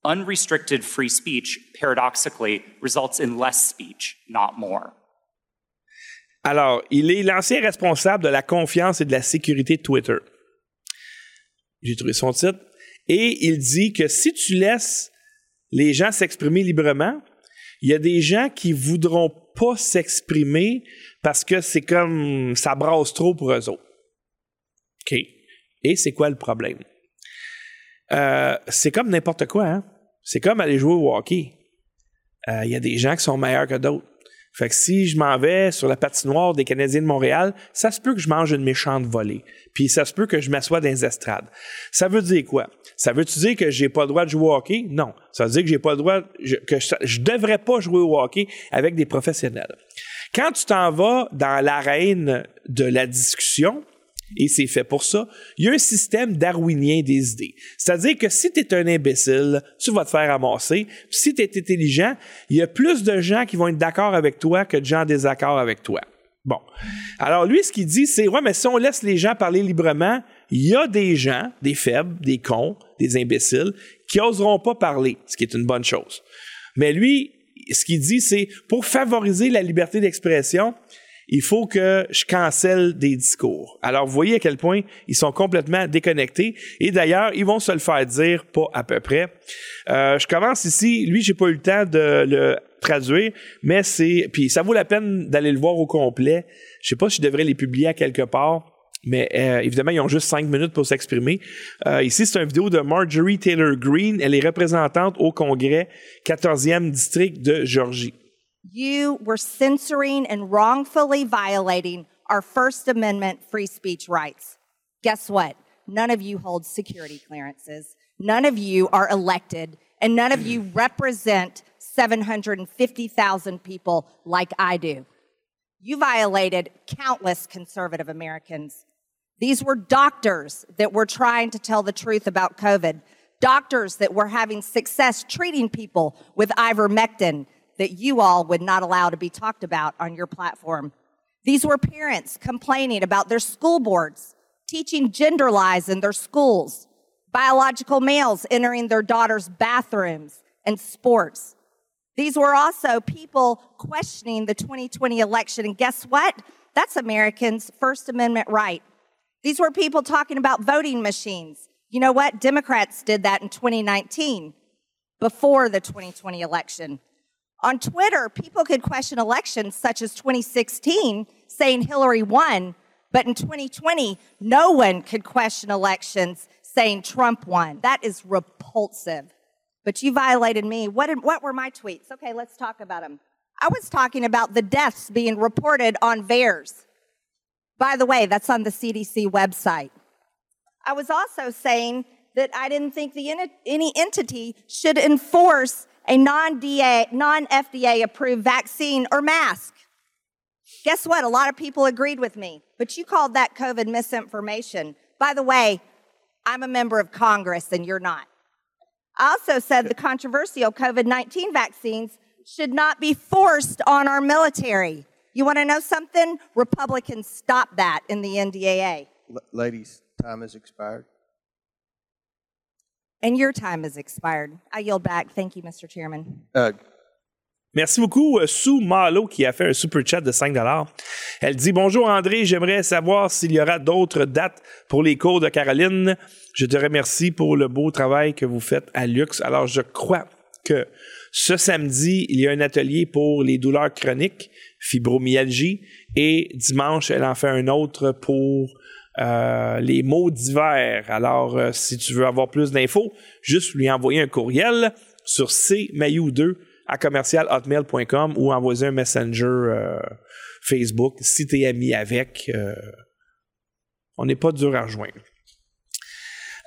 Unrestricted free speech, paradoxically, results in less speech, not more. Alors, il est l'ancien responsable de la confiance et de la sécurité de Twitter. J'ai trouvé son titre. Et il dit que si tu laisses les gens s'exprimer librement, il y a des gens qui voudront pas s'exprimer parce que c'est comme ça brasse trop pour eux autres. OK. Et c'est quoi le problème? Euh, c'est comme n'importe quoi, hein? C'est comme aller jouer au hockey. Il euh, y a des gens qui sont meilleurs que d'autres. Fait que si je m'en vais sur la patinoire des Canadiens de Montréal, ça se peut que je mange une méchante volée. Puis ça se peut que je m'assoie dans les estrades. Ça veut dire quoi? Ça veut dire que j'ai pas le droit de jouer au hockey? Non. Ça veut dire que j'ai pas le droit, que je devrais pas jouer au hockey avec des professionnels. Quand tu t'en vas dans l'arène de la discussion, et c'est fait pour ça, il y a un système darwinien des idées. C'est-à-dire que si tu es un imbécile, tu vas te faire ramasser. si tu es intelligent, il y a plus de gens qui vont être d'accord avec toi que de gens en désaccord avec toi. Bon. Alors lui, ce qu'il dit, c'est, ouais, mais si on laisse les gens parler librement, il y a des gens, des faibles, des cons, des imbéciles, qui oseront pas parler, ce qui est une bonne chose. Mais lui, ce qu'il dit, c'est, pour favoriser la liberté d'expression, il faut que je cancelle des discours. Alors, vous voyez à quel point ils sont complètement déconnectés. Et d'ailleurs, ils vont se le faire dire pas à peu près. Euh, je commence ici. Lui, j'ai pas eu le temps de le traduire, mais c'est... Puis ça vaut la peine d'aller le voir au complet. Je sais pas si je devrais les publier à quelque part. Mais euh, évidemment, ils ont juste cinq minutes pour s'exprimer. Euh, ici, c'est une vidéo de Marjorie Taylor Greene. Elle est représentante au Congrès 14e district de Georgie. You were censoring and wrongfully violating our First Amendment free speech rights. Guess what? None of you hold security clearances. None of you are elected, and none of you represent 750,000 people like I do. You violated countless conservative Americans. These were doctors that were trying to tell the truth about COVID, doctors that were having success treating people with ivermectin that you all would not allow to be talked about on your platform. These were parents complaining about their school boards teaching gender lies in their schools, biological males entering their daughters' bathrooms and sports. These were also people questioning the 2020 election. And guess what? That's Americans' First Amendment right. These were people talking about voting machines. You know what? Democrats did that in 2019 before the 2020 election. On Twitter, people could question elections such as 2016, saying Hillary won, but in 2020, no one could question elections saying Trump won. That is repulsive. But you violated me. What, did, what were my tweets? Okay, let's talk about them. I was talking about the deaths being reported on VAERS. By the way, that's on the CDC website. I was also saying that I didn't think the, any entity should enforce a non-FDA, non-FDA approved vaccine or mask. Guess what? A lot of people agreed with me, but you called that COVID misinformation. By the way, I'm a member of Congress and you're not. I also said the controversial COVID 19 vaccines should not be forced on our military. You want to know something? Republicans stopped that in the NDAA. L- ladies, time has expired. And your time has expired. I yield back. Thank you, Mr. Chairman. Uh, Merci beaucoup, euh, Sue Malo, qui a fait un super chat de 5 Elle dit Bonjour André, j'aimerais savoir s'il y aura d'autres dates pour les cours de Caroline. Je te remercie pour le beau travail que vous faites à Lux. Alors, je crois que ce samedi, il y a un atelier pour les douleurs chroniques, fibromyalgie, et dimanche, elle en fait un autre pour euh, les mots d'hiver. Alors, euh, si tu veux avoir plus d'infos, juste lui envoyer un courriel sur cmayou2 à commercialhotmail.com ou envoyer un messenger euh, Facebook si tu es ami avec. Euh, on n'est pas dur à rejoindre.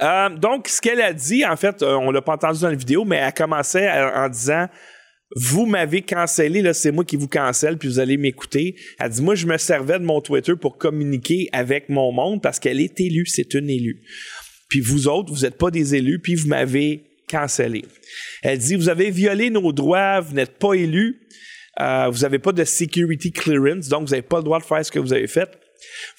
Euh, donc, ce qu'elle a dit, en fait, on l'a pas entendu dans la vidéo, mais elle commençait en disant vous m'avez cancellé, là, c'est moi qui vous cancelle, puis vous allez m'écouter. Elle dit, moi, je me servais de mon Twitter pour communiquer avec mon monde parce qu'elle est élue, c'est une élue. Puis vous autres, vous n'êtes pas des élus, puis vous m'avez cancellé. Elle dit, vous avez violé nos droits, vous n'êtes pas élus, euh, vous n'avez pas de security clearance, donc vous n'avez pas le droit de faire ce que vous avez fait.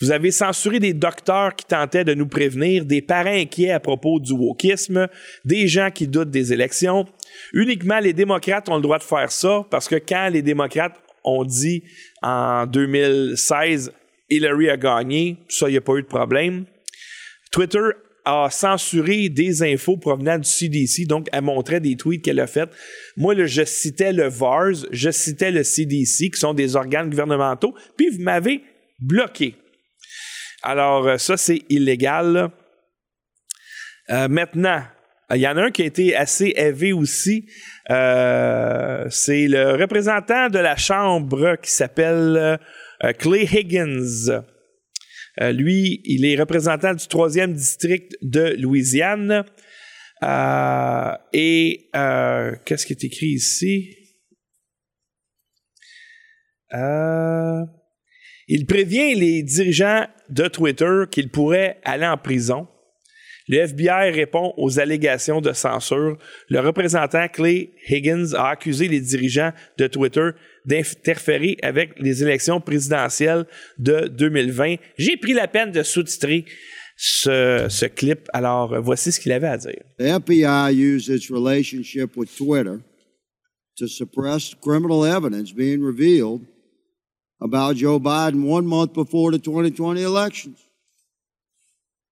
Vous avez censuré des docteurs qui tentaient de nous prévenir, des parents inquiets à propos du wokisme, des gens qui doutent des élections. Uniquement les démocrates ont le droit de faire ça parce que quand les démocrates ont dit en 2016 Hillary a gagné, ça, il n'y a pas eu de problème. Twitter a censuré des infos provenant du CDC, donc elle montrait des tweets qu'elle a fait. Moi, là, je citais le VARS, je citais le CDC, qui sont des organes gouvernementaux, puis vous m'avez bloqué. Alors, euh, ça, c'est illégal. Euh, maintenant, il y en a un qui a été assez élevé aussi. Euh, c'est le représentant de la Chambre qui s'appelle euh, Clay Higgins. Euh, lui, il est représentant du troisième district de Louisiane. Et qu'est-ce qui est écrit ici? il prévient les dirigeants de Twitter qu'ils pourraient aller en prison. Le FBI répond aux allégations de censure. Le représentant Clay Higgins a accusé les dirigeants de Twitter d'interférer avec les élections présidentielles de 2020. J'ai pris la peine de sous-titrer ce, ce clip. Alors, voici ce qu'il avait à dire. The FBI used its relationship with Twitter to suppress criminal evidence being revealed about Joe Biden one month before the 2020 elections.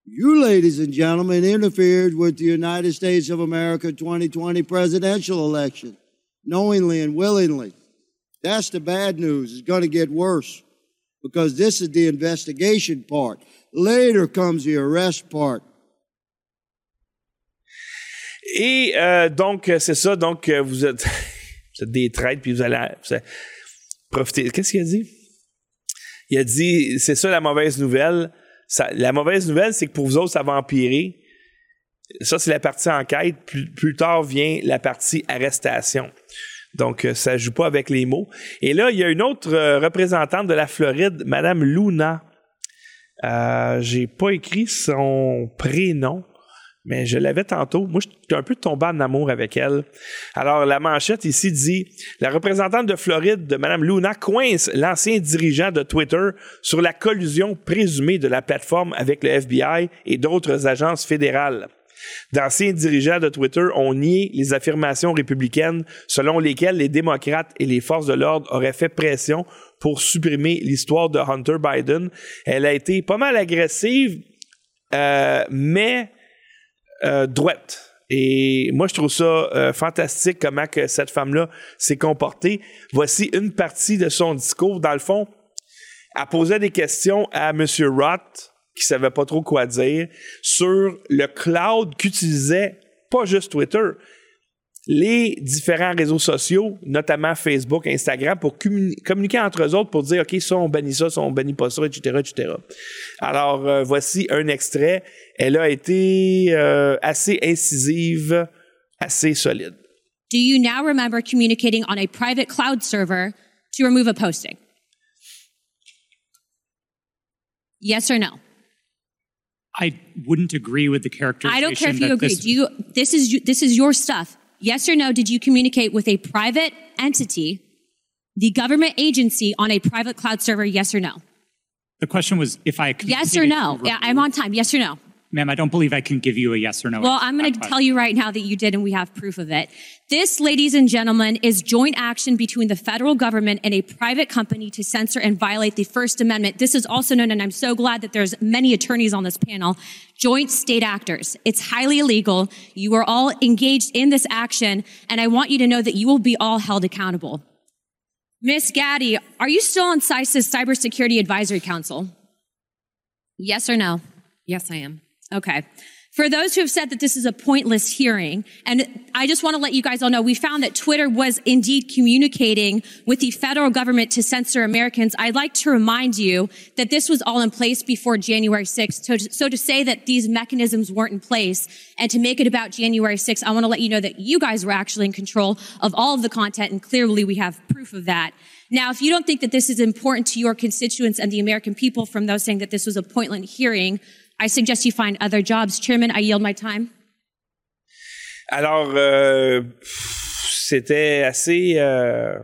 You, ladies and gentlemen, interfered with the United States of America 2020 presidential election, knowingly and willingly. That's the bad news. It's going to get worse because this is the investigation part. Later comes the arrest part. Et euh, donc, euh, c'est ça. Donc, euh, vous êtes, vous êtes des traîtres, puis vous allez, vous allez profiter. Qu'est-ce qu'il a dit? Il a dit, c'est ça la mauvaise nouvelle. La mauvaise nouvelle, c'est que pour vous autres, ça va empirer. Ça, c'est la partie enquête. Plus, plus tard vient la partie arrestation. Donc, euh, ça joue pas avec les mots. Et là, il y a une autre euh, représentante de la Floride, Madame Luna. Euh, J'ai pas écrit son prénom, mais je l'avais tantôt. Moi, je suis un peu tombé en amour avec elle. Alors, la manchette ici dit La représentante de Floride, de Mme Luna, coince l'ancien dirigeant de Twitter sur la collusion présumée de la plateforme avec le FBI et d'autres agences fédérales. D'anciens dirigeants de Twitter ont nié les affirmations républicaines selon lesquelles les démocrates et les forces de l'ordre auraient fait pression pour supprimer l'histoire de Hunter Biden. Elle a été pas mal agressive, euh, mais euh, droite. Et moi, je trouve ça euh, fantastique comment que cette femme-là s'est comportée. Voici une partie de son discours. Dans le fond, elle posait des questions à M. Roth, qui savait pas trop quoi dire, sur le cloud qu'utilisait pas juste Twitter, les différents réseaux sociaux, notamment Facebook, Instagram, pour communiquer entre eux autres pour dire, OK, ça, on bannit ça, ça, on bannit pas ça, etc., etc. Alors, euh, voici un extrait. Elle a été euh, assez incisive, assez solide. Do you now remember communicating on a private cloud server to remove a posting? Yes or no? I wouldn't agree with the characterization. I don't care if you agree. this- Do you? This is this is your stuff. Yes or no? Did you communicate with a private entity, the government agency, on a private cloud server? Yes or no? the question was if I Yes or no? Yeah, I'm on time. Yes or no? Ma'am, I don't believe I can give you a yes or no. Well, I'm going to tell you right now that you did, and we have proof of it. This, ladies and gentlemen, is joint action between the federal government and a private company to censor and violate the First Amendment. This is also known, and I'm so glad that there's many attorneys on this panel, joint state actors. It's highly illegal. You are all engaged in this action, and I want you to know that you will be all held accountable. Miss Gaddy, are you still on CISA's Cybersecurity Advisory Council? Yes or no? Yes, I am. Okay. For those who have said that this is a pointless hearing, and I just want to let you guys all know, we found that Twitter was indeed communicating with the federal government to censor Americans. I'd like to remind you that this was all in place before January 6th. So, to say that these mechanisms weren't in place and to make it about January 6th, I want to let you know that you guys were actually in control of all of the content, and clearly we have proof of that. Now, if you don't think that this is important to your constituents and the American people from those saying that this was a pointless hearing, I suggest you find other jobs. Chairman, I yield my time. Alors, euh, c'était assez, euh,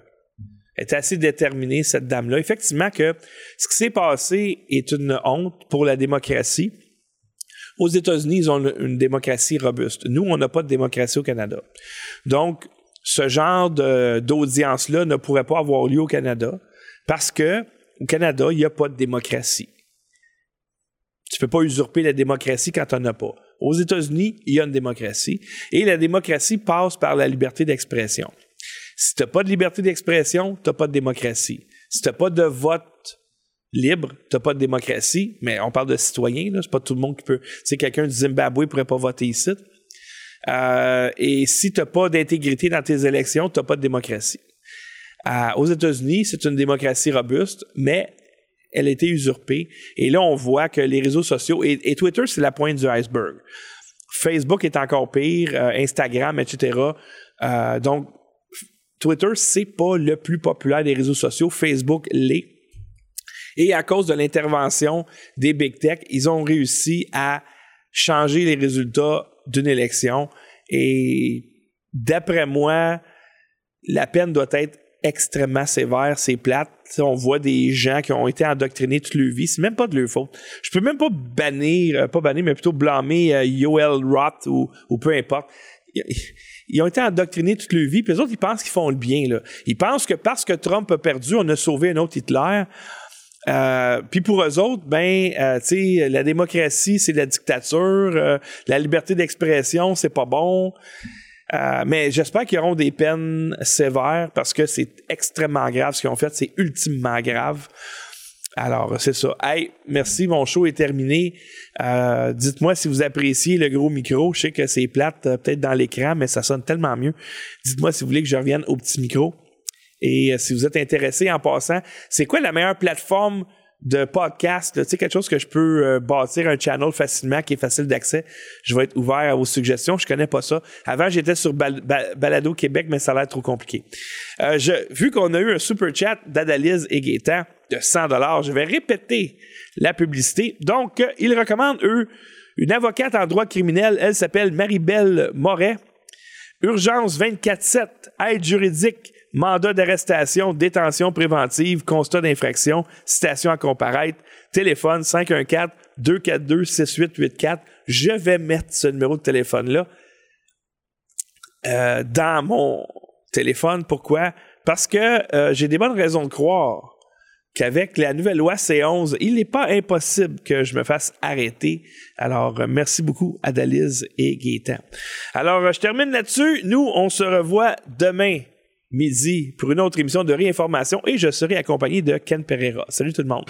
était assez déterminée, cette dame-là. Effectivement, que ce qui s'est passé est une honte pour la démocratie. Aux États-Unis, ils ont une, démocratie robuste. Nous, on n'a pas de démocratie au Canada. Donc, ce genre d'audience-là ne pourrait pas avoir lieu au Canada parce que au Canada, il n'y a pas de démocratie. Tu peux pas usurper la démocratie quand tu n'en as pas. Aux États-Unis, il y a une démocratie et la démocratie passe par la liberté d'expression. Si tu n'as pas de liberté d'expression, tu n'as pas de démocratie. Si tu n'as pas de vote libre, tu n'as pas de démocratie, mais on parle de citoyens, c'est pas tout le monde qui peut. Sais, quelqu'un du Zimbabwe ne pourrait pas voter ici. Euh, et si tu n'as pas d'intégrité dans tes élections, tu n'as pas de démocratie. Euh, aux États-Unis, c'est une démocratie robuste, mais elle a été usurpée. Et là, on voit que les réseaux sociaux, et, Twitter, c'est la pointe du iceberg. Facebook est encore pire, euh, Instagram, etc. Euh, donc, Twitter, c'est pas le plus populaire des réseaux sociaux. Facebook l'est. Et à cause de l'intervention des big tech, ils ont réussi à changer les résultats d'une élection. Et d'après moi, la peine doit être extrêmement sévère, c'est plate. On voit des gens qui ont été endoctrinés toute leur vie. C'est même pas de leur faute. Je peux même pas bannir, euh, pas bannir, mais plutôt blâmer euh, Yoel Roth ou, ou peu importe. Ils, ont été endoctrinés toute leur vie, puis les autres, ils pensent qu'ils font le bien. Là. Ils pensent que parce que Trump a perdu, on a sauvé un autre Hitler. Euh, puis pour eux autres, ben, euh, tu la démocratie, c'est la dictature, la liberté d'expression, c'est pas bon. Euh, mais j'espère qu'ils auront des peines sévères parce que c'est extrêmement grave ce qu'ils ont fait, c'est ultimement grave. Alors, c'est ça. Hey, merci, mon show est terminé. Euh, dites-moi si vous appréciez le gros micro. Je sais que c'est plate, euh, peut-être dans l'écran, mais ça sonne tellement mieux. Dites-moi si vous voulez que je revienne au petit micro. Et euh, si vous êtes intéressé en passant, c'est quoi la meilleure plateforme de podcast, tu sais, quelque chose que je peux euh, bâtir un channel facilement, qui est facile d'accès. Je vais être ouvert à vos suggestions. Je connais pas ça. Avant, j'étais sur Bal- Ba- Balado Québec, mais ça a l'air trop compliqué. Euh, je, vu qu'on a eu un super chat d'Adalise et Gaétan de 100 je vais répéter la publicité. Donc, euh, ils recommandent, eux, une avocate en droit criminel. Elle s'appelle Marie-Belle Moret. Urgence 24-7, aide juridique, mandat d'arrestation, détention préventive, constat d'infraction, citation à comparaître, téléphone 514-242-6884. Je vais mettre ce numéro de téléphone-là euh, dans mon téléphone. Pourquoi? Parce que euh, j'ai des bonnes raisons de croire qu'avec la nouvelle loi C11, il n'est pas impossible que je me fasse arrêter. Alors, euh, merci beaucoup, Adalise et Gaétan. Alors, je termine là-dessus. Nous, on se revoit demain midi pour une autre émission de réinformation et je serai accompagné de Ken Pereira. Salut tout le monde.